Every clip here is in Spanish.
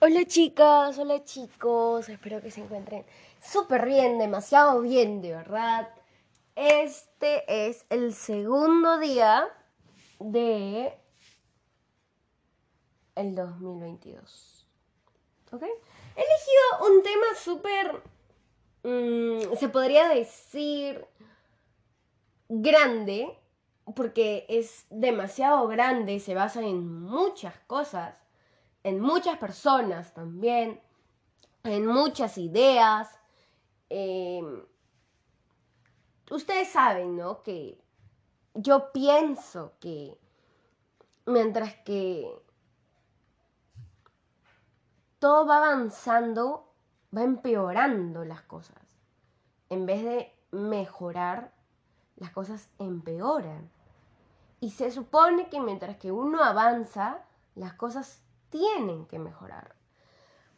Hola chicas, hola chicos, espero que se encuentren súper bien, demasiado bien, de verdad. Este es el segundo día de el 2022. ¿Ok? He elegido un tema súper, mm, se podría decir, grande, porque es demasiado grande, se basa en muchas cosas en muchas personas también, en muchas ideas. Em, ustedes saben, ¿no? Que yo pienso que mientras que todo va avanzando, va empeorando las cosas. En vez de mejorar, las cosas empeoran. Y se supone que mientras que uno avanza, las cosas tienen que mejorar.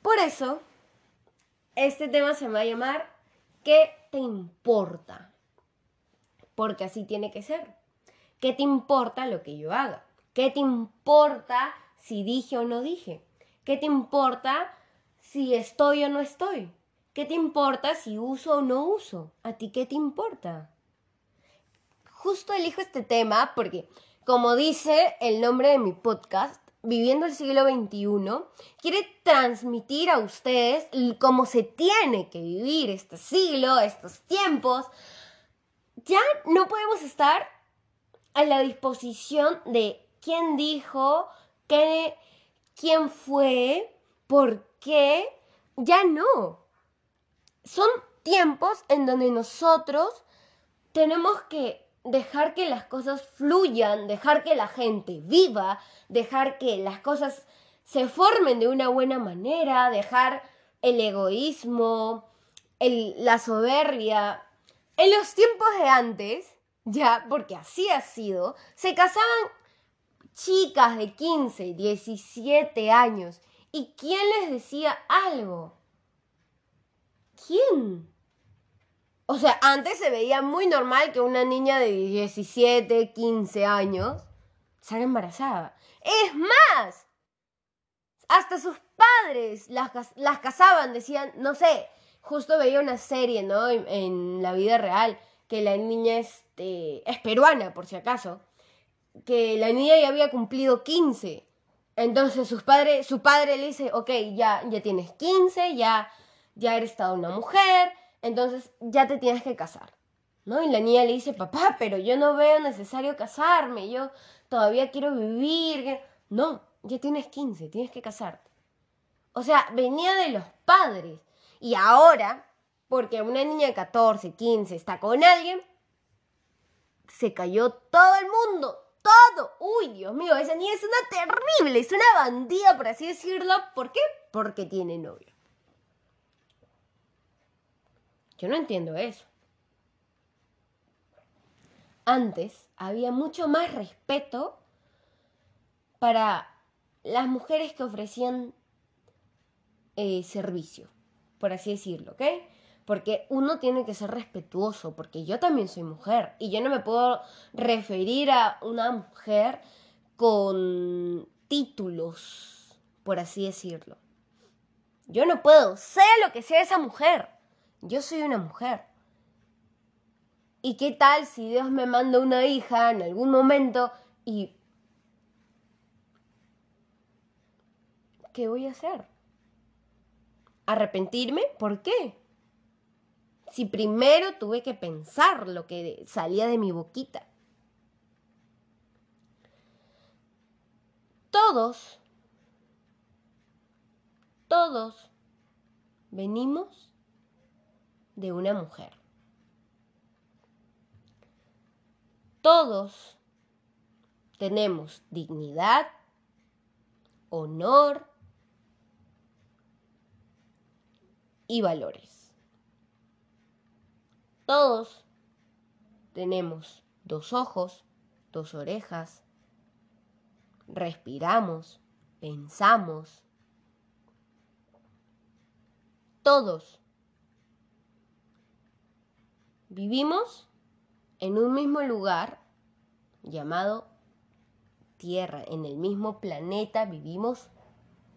Por eso, este tema se va a llamar ¿Qué te importa? Porque así tiene que ser. ¿Qué te importa lo que yo haga? ¿Qué te importa si dije o no dije? ¿Qué te importa si estoy o no estoy? ¿Qué te importa si uso o no uso? ¿A ti qué te importa? Justo elijo este tema porque, como dice el nombre de mi podcast, viviendo el siglo XXI, quiere transmitir a ustedes cómo se tiene que vivir este siglo, estos tiempos. Ya no podemos estar a la disposición de quién dijo, qué, quién fue, por qué. Ya no. Son tiempos en donde nosotros tenemos que dejar que las cosas fluyan, dejar que la gente viva, dejar que las cosas se formen de una buena manera, dejar el egoísmo, la soberbia. En los tiempos de antes, ya, porque así ha sido, se casaban chicas de 15, 17 años. ¿Y quién les decía algo? ¿Quién? O sea, antes se veía muy normal que una niña de 17, 15 años salga embarazada. Es más, hasta sus padres las, las casaban, decían, no sé, justo veía una serie, ¿no? En, la vida real, que la niña este, es peruana, por si acaso, que la niña ya había cumplido 15. Entonces sus padres, su padre le dice, ok, ya, ya tienes 15, ya, ya eres toda una mujer, entonces ya te tienes que casar. ¿No? Y la niña le dice, papá, pero yo no veo necesario casarme, yo todavía quiero vivir. No, ya tienes 15, tienes que casarte. O sea, venía de los padres. Y ahora, porque una niña de 14, 15 está con alguien, se cayó todo el mundo, todo. Uy, Dios mío, esa niña es una terrible, es una bandida, por así decirlo. ¿Por qué? Porque tiene novio. Yo no entiendo eso. Antes había mucho más respeto para las mujeres que ofrecían eh, servicio, por así decirlo, ¿ok? Porque uno tiene que ser respetuoso, porque yo también soy mujer y yo no me puedo referir a una mujer con títulos, por así decirlo. Yo no puedo, sea lo que sea esa mujer yo soy una mujer. ¿Y qué tal si Dios me manda una hija en algún momento y... ¿Qué voy a hacer? ¿Arrepentirme? ¿Por qué? Si primero tuve que pensar lo que salía de mi boquita. Todos, todos venimos de una mujer. Todos tenemos dignidad, honor y valores. Todos tenemos dos ojos, dos orejas, respiramos, pensamos. Todos Vivimos en un mismo lugar llamado Tierra, en el mismo planeta vivimos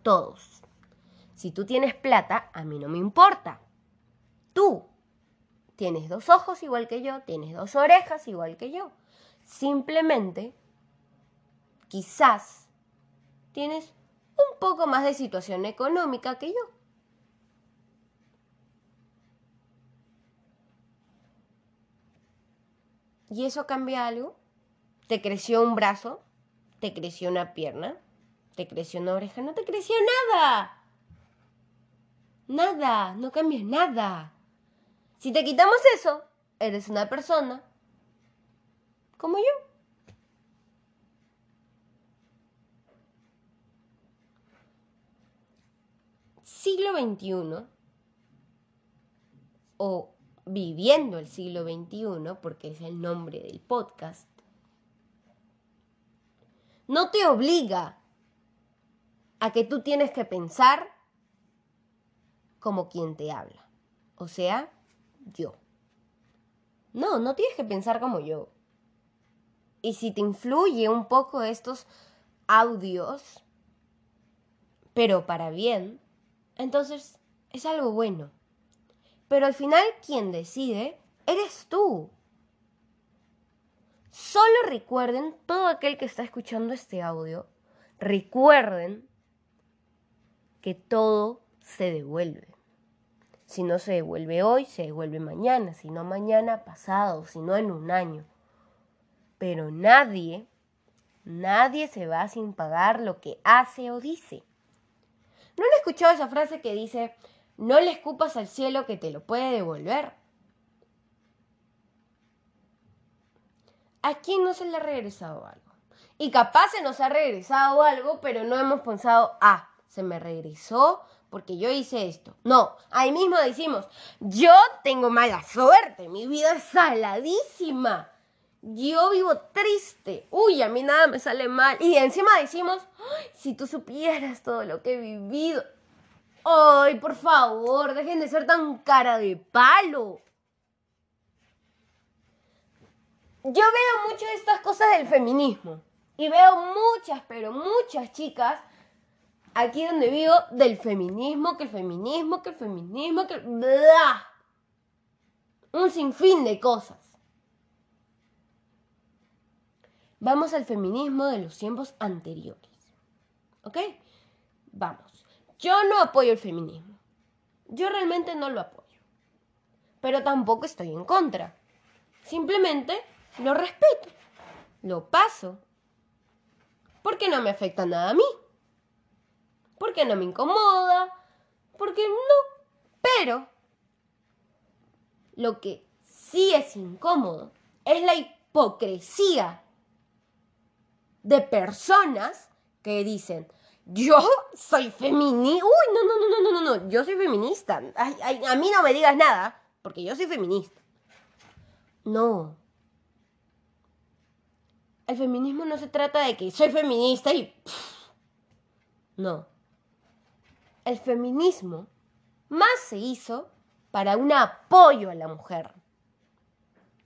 todos. Si tú tienes plata, a mí no me importa. Tú tienes dos ojos igual que yo, tienes dos orejas igual que yo. Simplemente, quizás tienes un poco más de situación económica que yo. ¿Y eso cambia algo? ¿Te creció un brazo? ¿Te creció una pierna? ¿Te creció una oreja? No te creció nada. Nada, no cambia nada. Si te quitamos eso, eres una persona como yo. Siglo XXI o viviendo el siglo XXI, porque es el nombre del podcast, no te obliga a que tú tienes que pensar como quien te habla. O sea, yo. No, no tienes que pensar como yo. Y si te influye un poco estos audios, pero para bien, entonces es algo bueno. Pero al final quien decide eres tú. Solo recuerden, todo aquel que está escuchando este audio, recuerden que todo se devuelve. Si no se devuelve hoy, se devuelve mañana, si no mañana, pasado, si no en un año. Pero nadie, nadie se va sin pagar lo que hace o dice. ¿No han escuchado esa frase que dice, no le escupas al cielo que te lo puede devolver. ¿A quién no se le ha regresado algo? Y capaz se nos ha regresado algo, pero no hemos pensado, ah, se me regresó porque yo hice esto. No, ahí mismo decimos, yo tengo mala suerte, mi vida es saladísima. Yo vivo triste. Uy, a mí nada me sale mal. Y encima decimos, si tú supieras todo lo que he vivido. Ay, por favor, dejen de ser tan cara de palo. Yo veo mucho estas cosas del feminismo. Y veo muchas, pero muchas chicas aquí donde vivo del feminismo, que el feminismo, que el feminismo, que... Bla. Un sinfín de cosas. Vamos al feminismo de los tiempos anteriores. ¿Ok? Vamos. Yo no apoyo el feminismo. Yo realmente no lo apoyo. Pero tampoco estoy en contra. Simplemente lo respeto. Lo paso. Porque no me afecta nada a mí. Porque no me incomoda. Porque no. Pero lo que sí es incómodo es la hipocresía de personas que dicen, yo soy feminista. Uy, no, no, no, no, no, no. Yo soy feminista. a mí no me digas nada, porque yo soy feminista. No. El feminismo no se trata de que soy feminista y... No. El feminismo más se hizo para un apoyo a la mujer.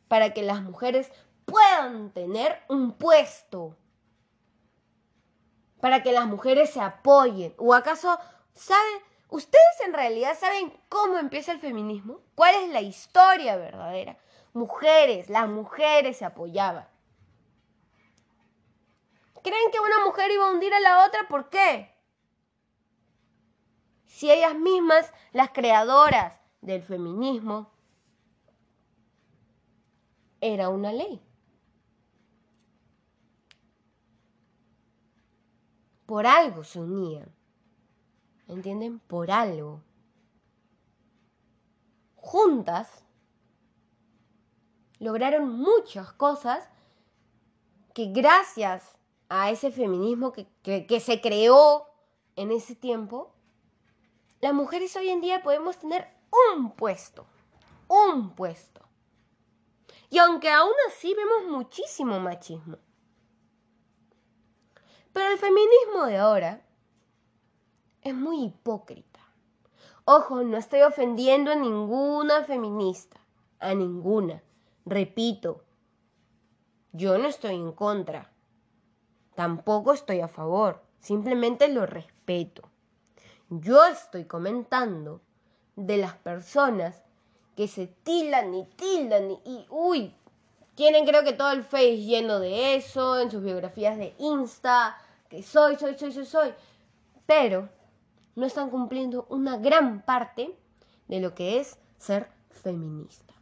Para que las mujeres puedan tener un puesto para que las mujeres se apoyen? ¿O acaso saben, ustedes en realidad saben cómo empieza el feminismo? ¿Cuál es la historia verdadera? Mujeres, las mujeres se apoyaban. ¿Creen que una mujer iba a hundir a la otra? ¿Por qué? Si ellas mismas, las creadoras del feminismo, era una ley. Por algo se unían. ¿Entienden? Por algo. Juntas lograron muchas cosas que gracias a ese feminismo que, que, se creó en ese tiempo, las mujeres hoy en día podemos tener un puesto, un puesto. Y aunque aún así vemos muchísimo machismo, pero el feminismo de ahora es muy hipócrita. Ojo, no estoy ofendiendo a ninguna feminista, a ninguna. Repito, yo no estoy en contra, tampoco estoy a favor, simplemente lo respeto. Yo estoy comentando de las personas que se tildan y tildan y, y uy, tienen creo que todo el face lleno de eso, en sus biografías de Insta, que soy, soy, soy, soy, soy. Pero no están cumpliendo una gran parte de lo que es ser feminista.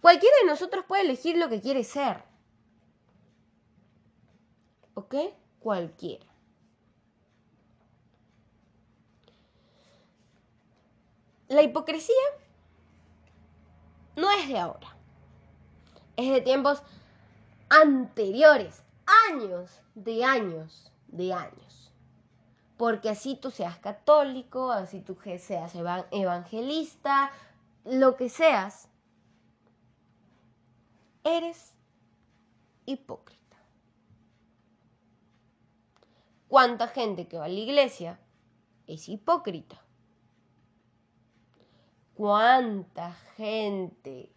Cualquiera de nosotros puede elegir lo que quiere ser. ¿Ok? Cualquiera. La hipocresía no es de ahora. Es de tiempos anteriores, años, de años, de años. Porque así tú seas católico, así tú seas evangelista, lo que seas, eres hipócrita. ¿Cuánta gente que va a la iglesia es hipócrita? ¿Cuánta gente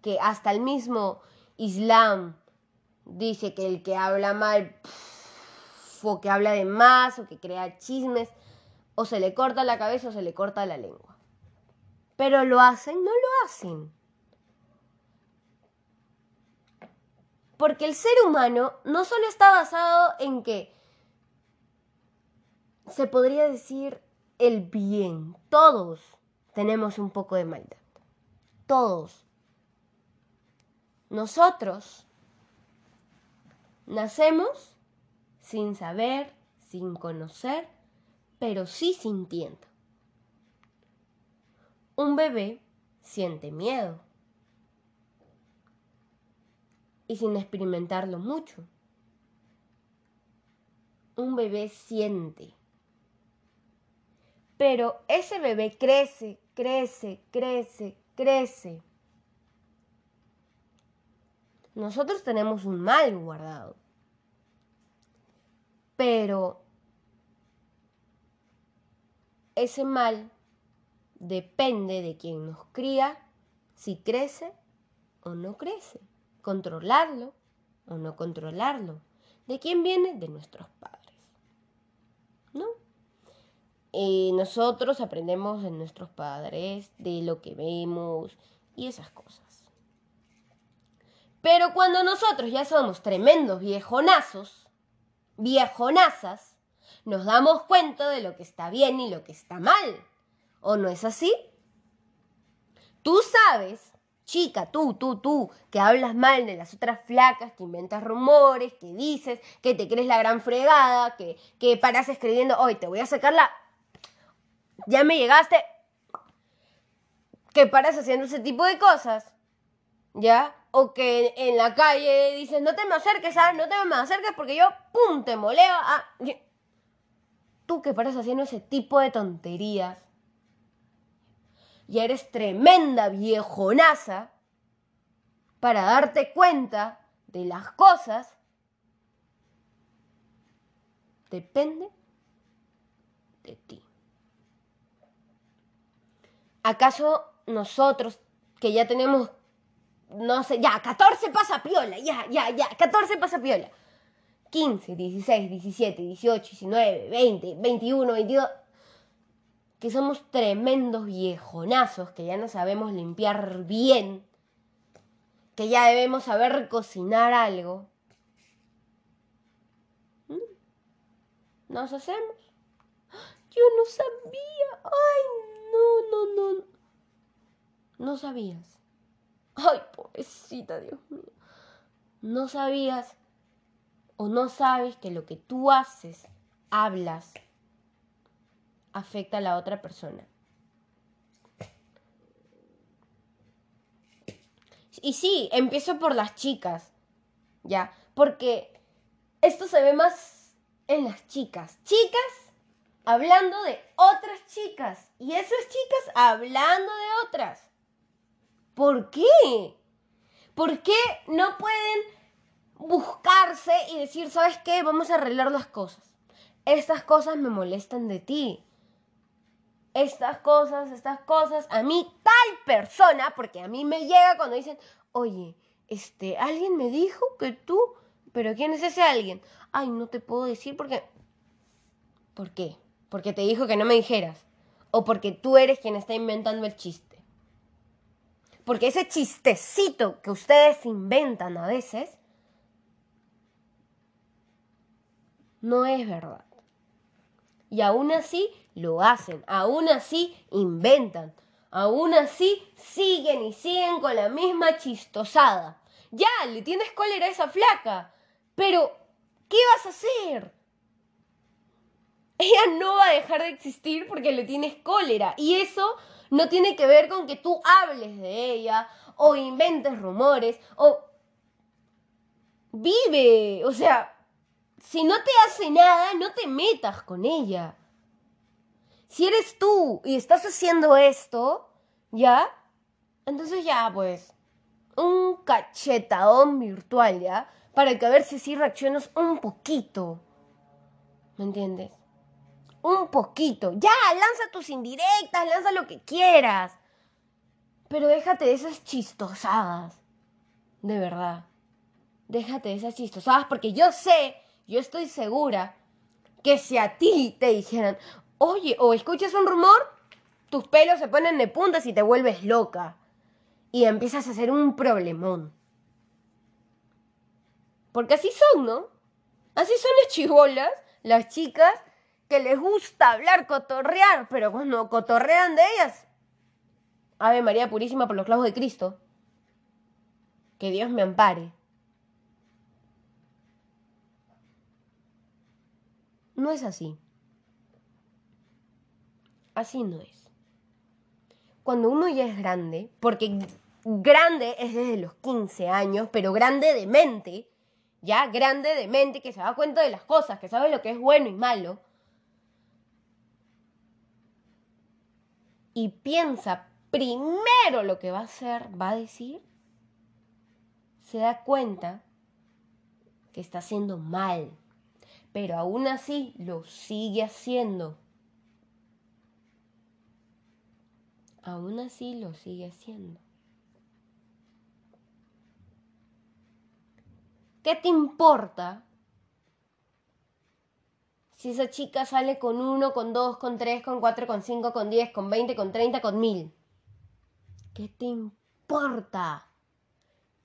que hasta el mismo Islam dice que el que habla mal o que habla de más o que crea chismes o se le corta la cabeza o se le corta la lengua? Pero lo hacen, no lo hacen. Porque el ser humano no solo está basado en que se podría decir el bien. Todos tenemos un poco de maldad. Todos. Nosotros nacemos sin saber, sin conocer, pero sí sintiendo. Un bebé siente miedo y sin experimentarlo mucho. Un bebé siente. Pero ese bebé crece, crece, crece, crece. Nosotros tenemos un mal guardado. Pero ese mal depende de quien nos cría, si crece o no crece controlarlo o no controlarlo. ¿De quién viene? De nuestros padres. ¿No? Y nosotros aprendemos de nuestros padres, de lo que vemos y esas cosas. Pero cuando nosotros ya somos tremendos viejonazos, viejonazas, nos damos cuenta de lo que está bien y lo que está mal. ¿O no es así? Tú sabes chica, tú, tú, tú, que hablas mal de las otras flacas, que inventas rumores, que dices, que te crees la gran fregada, que, que paras escribiendo, hoy te voy a sacar la... Ya me llegaste. Que paras haciendo ese tipo de cosas, ¿ya? O que en la calle dices, no te me acerques, ¿sabes? No te me acerques porque yo, ¡pum!, te moleo. Ah, tú que paras haciendo ese tipo de tonterías, y eres tremenda viejonaza para darte cuenta de las cosas, depende de ti. ¿Acaso nosotros que ya tenemos, no sé, ya, 14 pasapiola, ya, ya, ya, 14 pasapiola, 15, 16, 17, 18, 19, 20, 21, 22 que somos tremendos viejonazos, que ya no sabemos limpiar bien, que ya debemos saber cocinar algo. ¿Mm? ¿Nos hacemos? Yo no sabía. Ay, no, no, no. No sabías. Ay, pobrecita, Dios mío. No sabías o no sabes que lo que tú haces, hablas, afecta a la otra persona. Y sí, empiezo por las chicas, ¿ya? Porque esto se ve más en las chicas. Chicas hablando de otras chicas. Y esas chicas hablando de otras. ¿Por qué? ¿Por qué no pueden buscarse y decir, ¿sabes qué? Vamos a arreglar las cosas. Estas cosas me molestan de ti estas cosas, estas cosas, a mí tal persona, porque a mí me llega cuando dicen, oye, este, alguien me dijo que tú, pero ¿quién es ese alguien? Ay, no te puedo decir porque... ¿Por qué? porque te dijo que no me dijeras, o porque tú eres quien está inventando el chiste. Porque ese chistecito que ustedes inventan a veces no es verdad. Y aún así lo hacen, aún así inventan, aún así siguen y siguen con la misma chistosada. Ya, le tienes cólera a esa flaca, pero ¿qué vas a hacer? Ella no va a dejar de existir porque le tienes cólera. Y eso no tiene que ver con que tú hables de ella o inventes rumores o vive. O sea, si no te hace nada, no te metas con ella. Si eres tú y estás haciendo esto, ¿ya? Entonces ya, pues, un cachetadón virtual, ¿ya? Para que a ver si sí reaccionas un poquito. ¿Me entiendes? Un poquito. Ya, lanza tus indirectas, lanza lo que quieras. Pero déjate de esas chistosadas. De verdad. Déjate de esas chistosadas porque yo sé, yo estoy segura que si a ti te dijeran, oye, o escuchas un rumor, tus pelos se ponen de puntas y te vuelves loca. Y empiezas a hacer un problemón. Porque así son, ¿no? Así son las chivolas, las chicas, que les gusta hablar, cotorrear, pero cuando cotorrean de ellas. Ave María Purísima por los clavos de Cristo. Que Dios me ampare. No es así. Así no es. Cuando uno ya es grande, porque grande es desde los 15 años, pero grande de mente, ya grande de mente, que se da cuenta de las cosas, que sabe lo que es bueno y malo, y piensa primero lo que va a hacer, va a decir, se da cuenta que está haciendo mal, pero aún así lo sigue haciendo. aún así lo sigue haciendo. ¿Qué te importa si esa chica sale con uno, con dos, con tres, con cuatro, con cinco, con diez, con veinte, con treinta, con mil? ¿Qué te importa?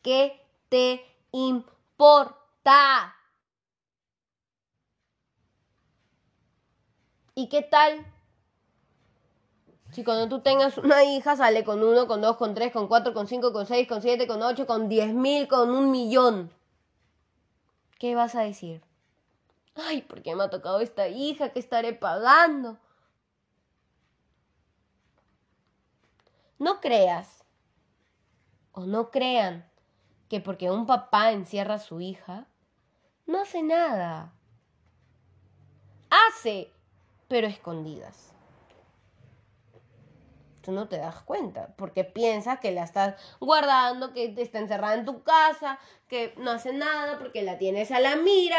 ¿Qué te importa? ¿Y qué tal si cuando tú tengas una hija sale con uno, con dos, con tres, con cuatro, con cinco, con seis, con siete, con ocho, con diez mil, con un millón, ¿qué vas a decir? Ay, ¿por qué me ha tocado esta hija? ¿Qué estaré pagando? No creas o no crean que porque un papá encierra a su hija, no hace nada. Hace, pero escondidas tú no te das cuenta, porque piensas que la estás guardando, que está encerrada en tu casa, que no hace nada porque la tienes a la mira.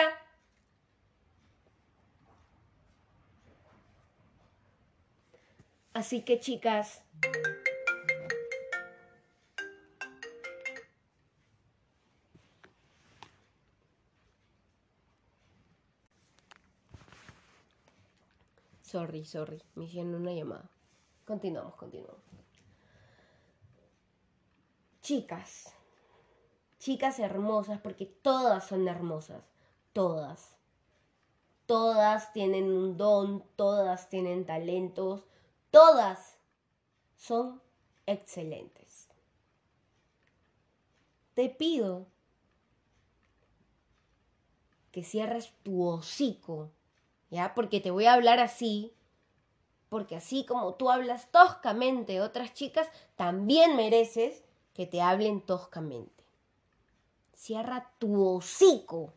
Así que chicas, Sorry, sorry, me hicieron una llamada. Continuamos, continuamos. Chicas, chicas hermosas, porque todas son hermosas, todas. Todas tienen un don, todas tienen talentos, todas son excelentes. Te pido que cierres tu hocico, ¿ya? Porque te voy a hablar así porque así como tú hablas toscamente a otras chicas, también mereces que te hablen toscamente. Cierra tu hocico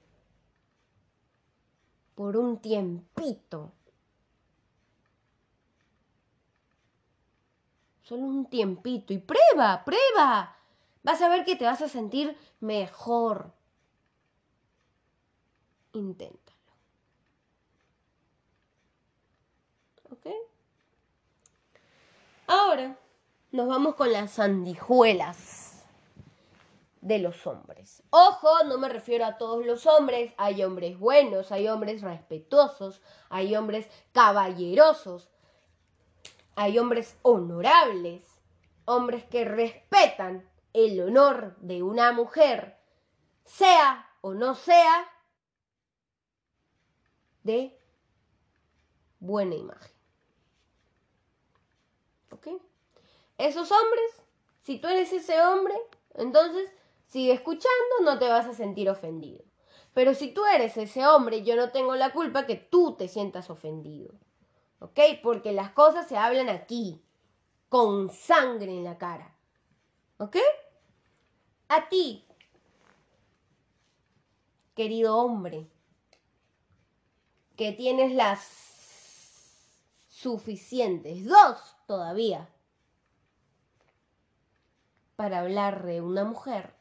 por un tiempito. Solo un tiempito y prueba, prueba. Vas a ver que te vas a sentir mejor. Inténtalo. ¿Ok? Ahora nos vamos con las sandijuelas. de los hombres. Ojo, no me refiero a todos los hombres, hay hombres buenos, hay hombres respetuosos, hay hombres caballerosos, hay hombres honorables, hombres que respetan el honor de una mujer, sea o no sea de buena imagen. ¿Ok? Esos hombres, si tú eres ese hombre, entonces sigue escuchando, no te vas a sentir ofendido. Pero si tú eres ese hombre, yo no tengo la culpa que tú te sientas ofendido. ¿Ok? Porque las cosas se hablan aquí, con sangre en la cara. ¿Ok? A ti, querido hombre, que tienes las suficientes, dos todavía, para hablar de una mujer,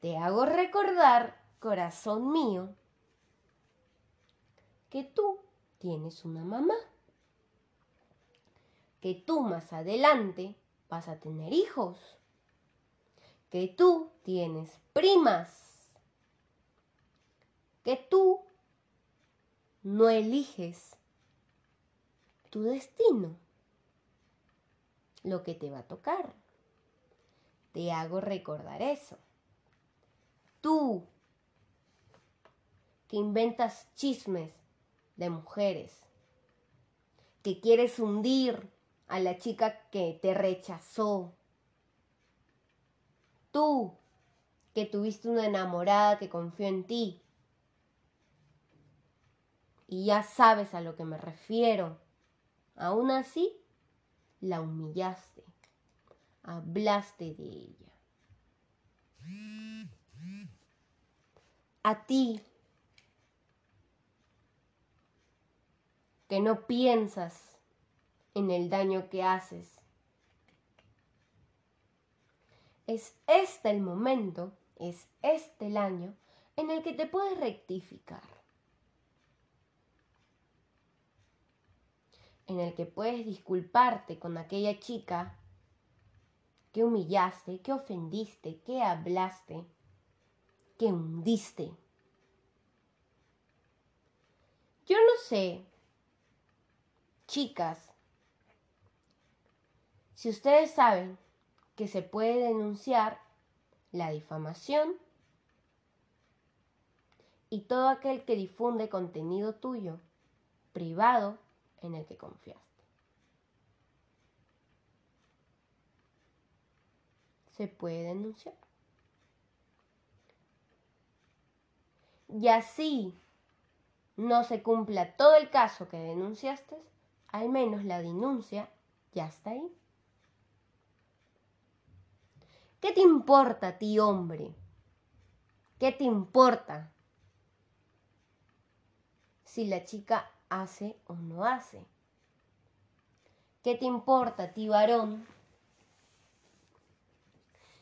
te hago recordar, corazón mío, que tú tienes una mamá, que tú más adelante vas a tener hijos, que tú tienes primas, que tú no eliges tu destino, lo que te va a tocar. Te hago recordar eso. Tú que inventas chismes de mujeres, que quieres hundir a la chica que te rechazó, tú que tuviste una enamorada que confió en ti, y ya sabes a lo que me refiero, aún así la humillaste, hablaste de ella. a ti que no piensas en el daño que haces. Es este el momento, es este el año en el que te puedes rectificar. En el que puedes disculparte con aquella chica que humillaste, que ofendiste, que hablaste que hundiste. Yo no sé, chicas, si ustedes saben que se puede denunciar la difamación y todo aquel que difunde contenido tuyo privado en el que confiaste. Se puede denunciar. y así no se cumpla todo el caso que denunciaste, al menos la denuncia ya está ahí. ¿Qué te importa a ti, hombre? ¿Qué te importa si la chica hace o no hace? ¿Qué te importa a ti, varón?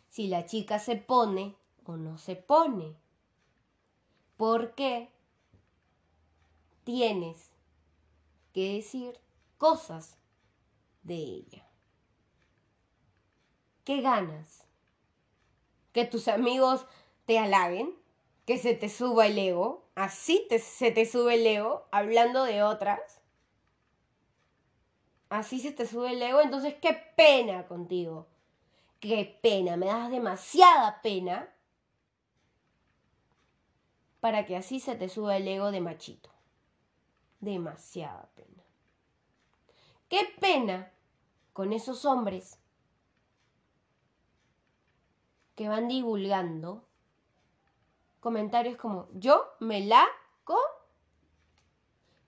Si la chica se pone o no se pone porque tienes que decir cosas de ella. ¿Qué ganas? ¿Que tus amigos te halaguen? ¿Que se te suba el ego? ¿Así se te sube el ego hablando de otras? Así se te sube el ego, entonces qué pena contigo. Qué pena, me das demasiada pena para que así se te suba el ego de machito. Demasiada pena. Qué pena con esos hombres que van divulgando comentarios como yo me la con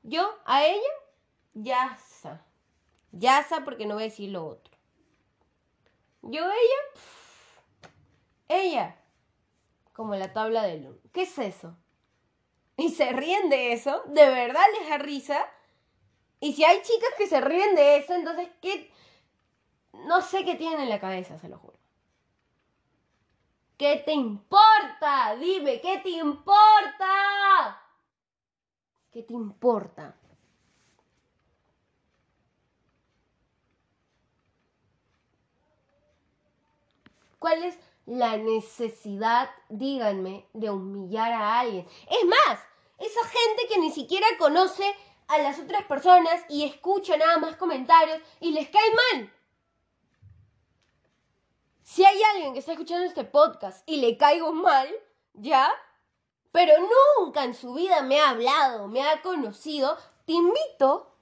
yo a ella ya sa ya sa porque no voy a decir lo otro yo ella ella como la tabla de luz ¿qué es eso? y se ríen de eso, de verdad les da risa. Y si hay chicas que se ríen de eso, entonces, ¿qué? No sé qué tienen en la cabeza, se lo juro. ¿Qué te importa? Dime, ¿qué te importa? ¿Qué te importa? ¿Cuál es la necesidad, díganme, de humillar a alguien. Es más, esa gente que ni siquiera conoce a las otras personas y escucha nada más comentarios y les cae mal. Si hay alguien que está escuchando este podcast y le caigo mal, ¿ya? Pero nunca en su vida me ha hablado, me ha conocido, te invito,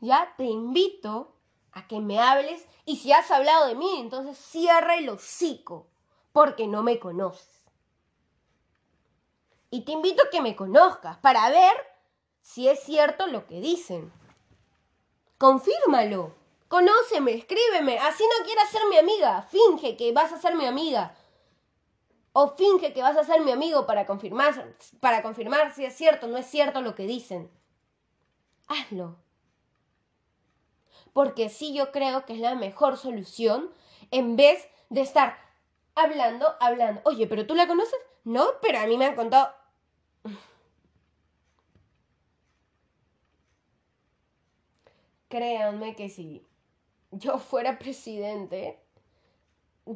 ¿ya? Te invito a que me hables y si has hablado de mí, entonces cierra el hocico, porque no me conoces. Y te invito a que me conozcas para ver si es cierto lo que dicen. Confírmalo. Conóceme, escríbeme. Así no quieras ser mi amiga. Finge que vas a ser mi amiga. O finge que vas a ser mi amigo para confirmar, para confirmar si es cierto o no es cierto lo que dicen. Hazlo. Porque sí yo creo que es la mejor solución en vez de estar hablando, hablando. Oye, pero tú la conoces? No, pero a mí me han contado créanme que si yo fuera presidente,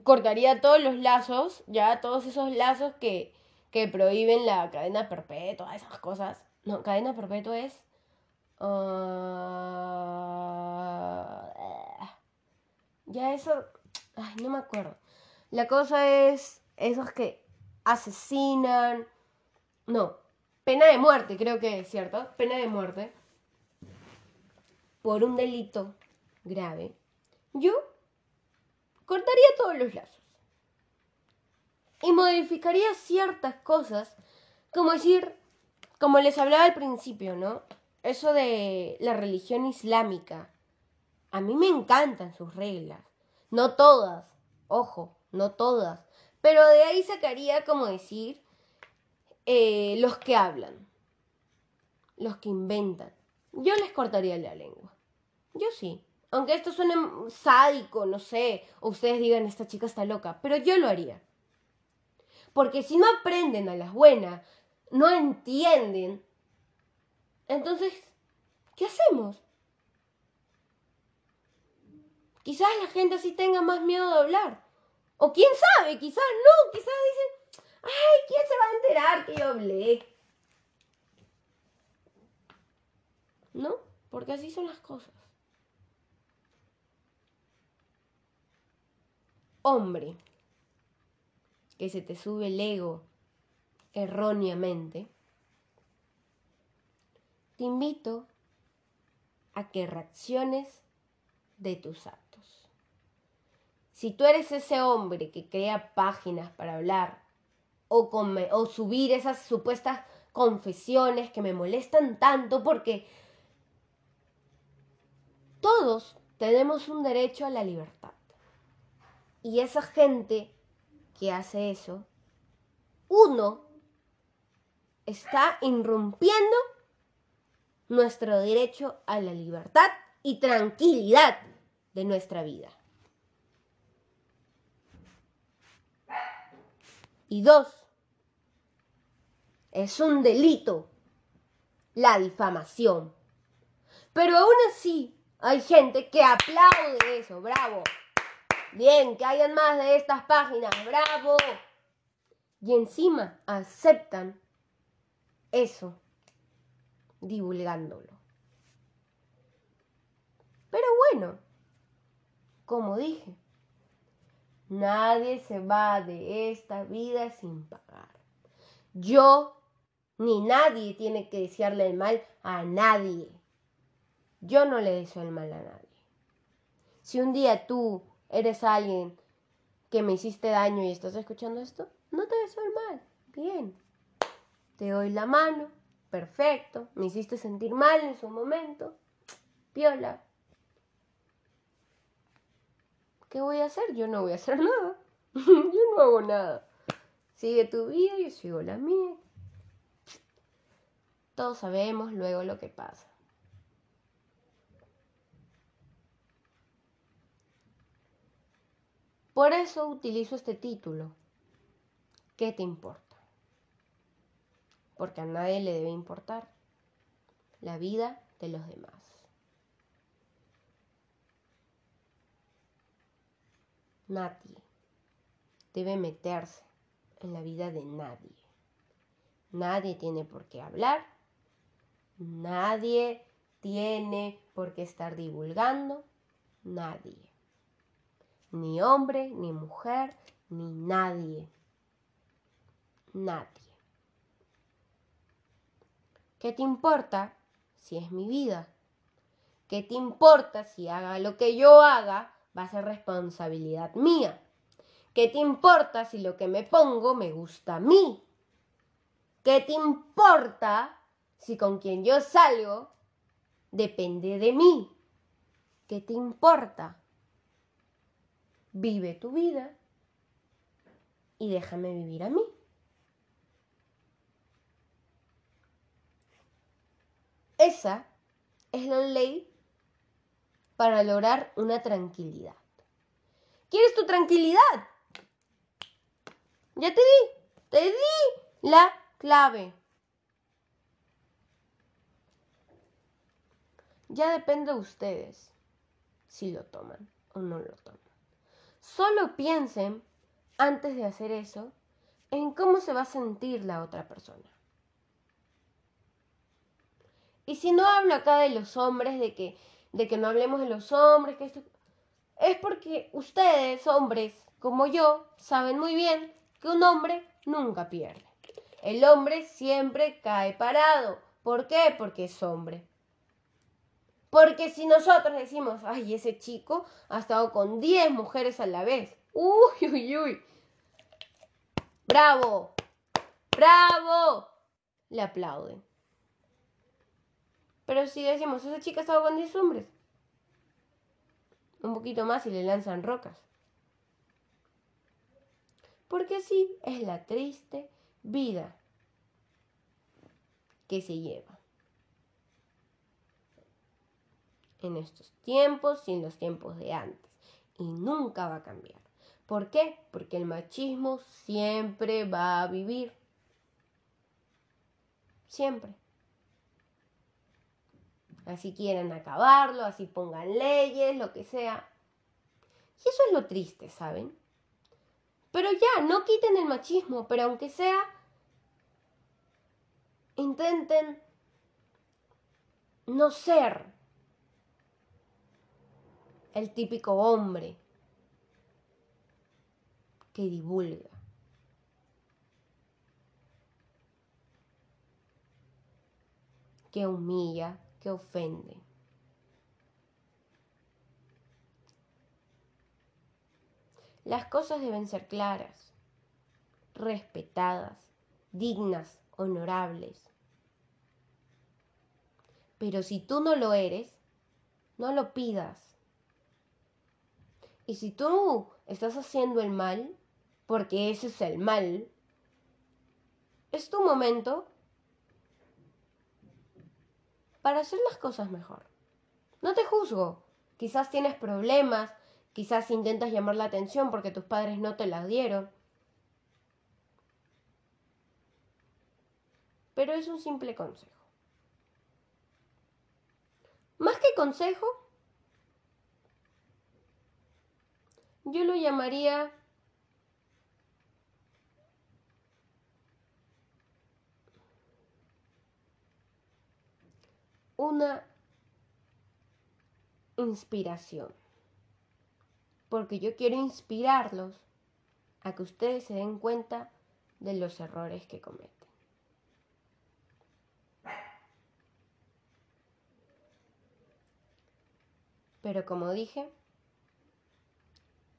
cortaría todos los lazos, ya todos esos lazos que, que prohíben la cadena perpetua, esas cosas. No, cadena perpetua es... Ah, ya eso... Ay, no me acuerdo. La cosa es esos que asesinan... No, pena de muerte, creo que es, ¿cierto? Pena de muerte por un delito grave, yo cortaría todos los lazos y modificaría ciertas cosas, como decir, como les hablaba al principio, ¿no? Eso de la religión islámica. A mí me encantan sus reglas. No todas, ojo, no todas. Pero de ahí sacaría, como decir, eh, los que hablan, los que inventan yo les cortaría la lengua. Yo sí. Aunque esto suene sádico, no sé, o ustedes digan, esta chica está loca, pero yo lo haría. Porque si no aprenden a las buenas, no entienden, entonces, ¿qué hacemos? Quizás la gente así tenga más miedo de hablar. O quién sabe, quizás no, quizás dicen, ay, ¿quién se va a enterar que yo hablé? ¿no? Porque así son las cosas. Hombre, que se te sube el ego erróneamente, te invito a que reacciones de tus actos. Si tú eres ese hombre que crea páginas para hablar o, subir esas supuestas confesiones que me molestan tanto porque todos tenemos un derecho a la libertad. Y esa gente que hace eso, uno está irrumpiendo nuestro derecho a la libertad y tranquilidad de nuestra vida. Y dos, es un delito la difamación. Pero aún así, hay gente que aplaude eso, bravo. Bien, que hayan más de estas páginas, bravo. Y encima aceptan eso, divulgándolo. Pero bueno, como dije, nadie se va de esta vida sin pagar. Yo ni nadie tiene que desearle el mal a nadie. Yo no le deseo el mal a nadie. Si un día tú eres alguien que me hiciste daño y estás escuchando esto, no te el mal. Bien. Te doy la mano. Perfecto. Me hiciste sentir mal en su momento. Piola. ¿Qué voy a hacer? Yo no voy a hacer nada. yo no hago nada. Sigue tu vida, yo sigo la mía. Todos sabemos luego lo que pasa. Por eso utilizo este título. ¿Qué te importa? Porque a nadie le debe importar la vida de los demás. Nati, debe meterse en la vida de nadie. Nadie tiene por qué hablar, nadie tiene por qué estar divulgando, nadie. Ni hombre, ni mujer, ni nadie. Nadie. ¿Qué te importa si es mi vida? ¿Qué te importa si haga lo que yo haga? Va a ser responsabilidad mía. ¿Qué te importa si lo que me pongo me gusta a mí? ¿Qué te importa si con quien yo salgo depende de mí? ¿Qué te importa? Vive tu vida y déjame vivir a mí. Esa es la ley para lograr una tranquilidad. ¿Quieres tu tranquilidad? Ya te di, te di la clave. Ya depende de ustedes si lo toman o no lo toman. Solo piensen, antes de hacer eso, en cómo se va a sentir la otra persona. Y si no hablo acá de los hombres, de que, de que no hablemos de los hombres, que esto, es porque ustedes, hombres como yo, saben muy bien que un hombre nunca pierde. El hombre siempre cae parado. ¿Por qué? Porque es hombre. Porque si nosotros decimos, ay, ese chico ha estado con 10 mujeres a la vez. Uy, uy, uy. Bravo. Bravo. Le aplauden. Pero si decimos, esa chica ha estado con 10 hombres. Un poquito más y le lanzan rocas. Porque así es la triste vida que se lleva. En estos tiempos y en los tiempos de antes. Y nunca va a cambiar. ¿Por qué? Porque el machismo siempre va a vivir. Siempre. Así quieren acabarlo, así pongan leyes, lo que sea. Y eso es lo triste, ¿saben? Pero ya, no quiten el machismo, pero aunque sea, intenten no ser el típico hombre que divulga. que humilla, que ofende. Las cosas deben ser claras, respetadas, dignas, honorables. Pero si tú no lo eres, no lo pidas. Y si tú estás haciendo el mal, porque ese es el mal, es tu momento para hacer las cosas mejor. No te juzgo. Quizás tienes problemas, Quizás intentas llamar la atención porque tus padres no te la dieron. Pero es un simple consejo. Más que consejo, yo lo llamaría una inspiración porque yo quiero inspirarlos a que ustedes se den cuenta de los errores que cometen. Pero como dije,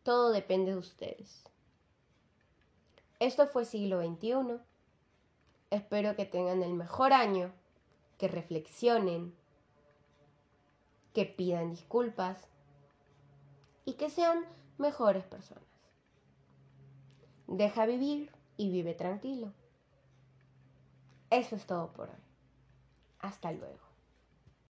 todo depende de ustedes. Esto fue siglo XXI. Espero que tengan el mejor año, que reflexionen, que pidan disculpas y que sean mejores personas. Deja vivir y vive tranquilo. Eso es todo por hoy. Hasta luego.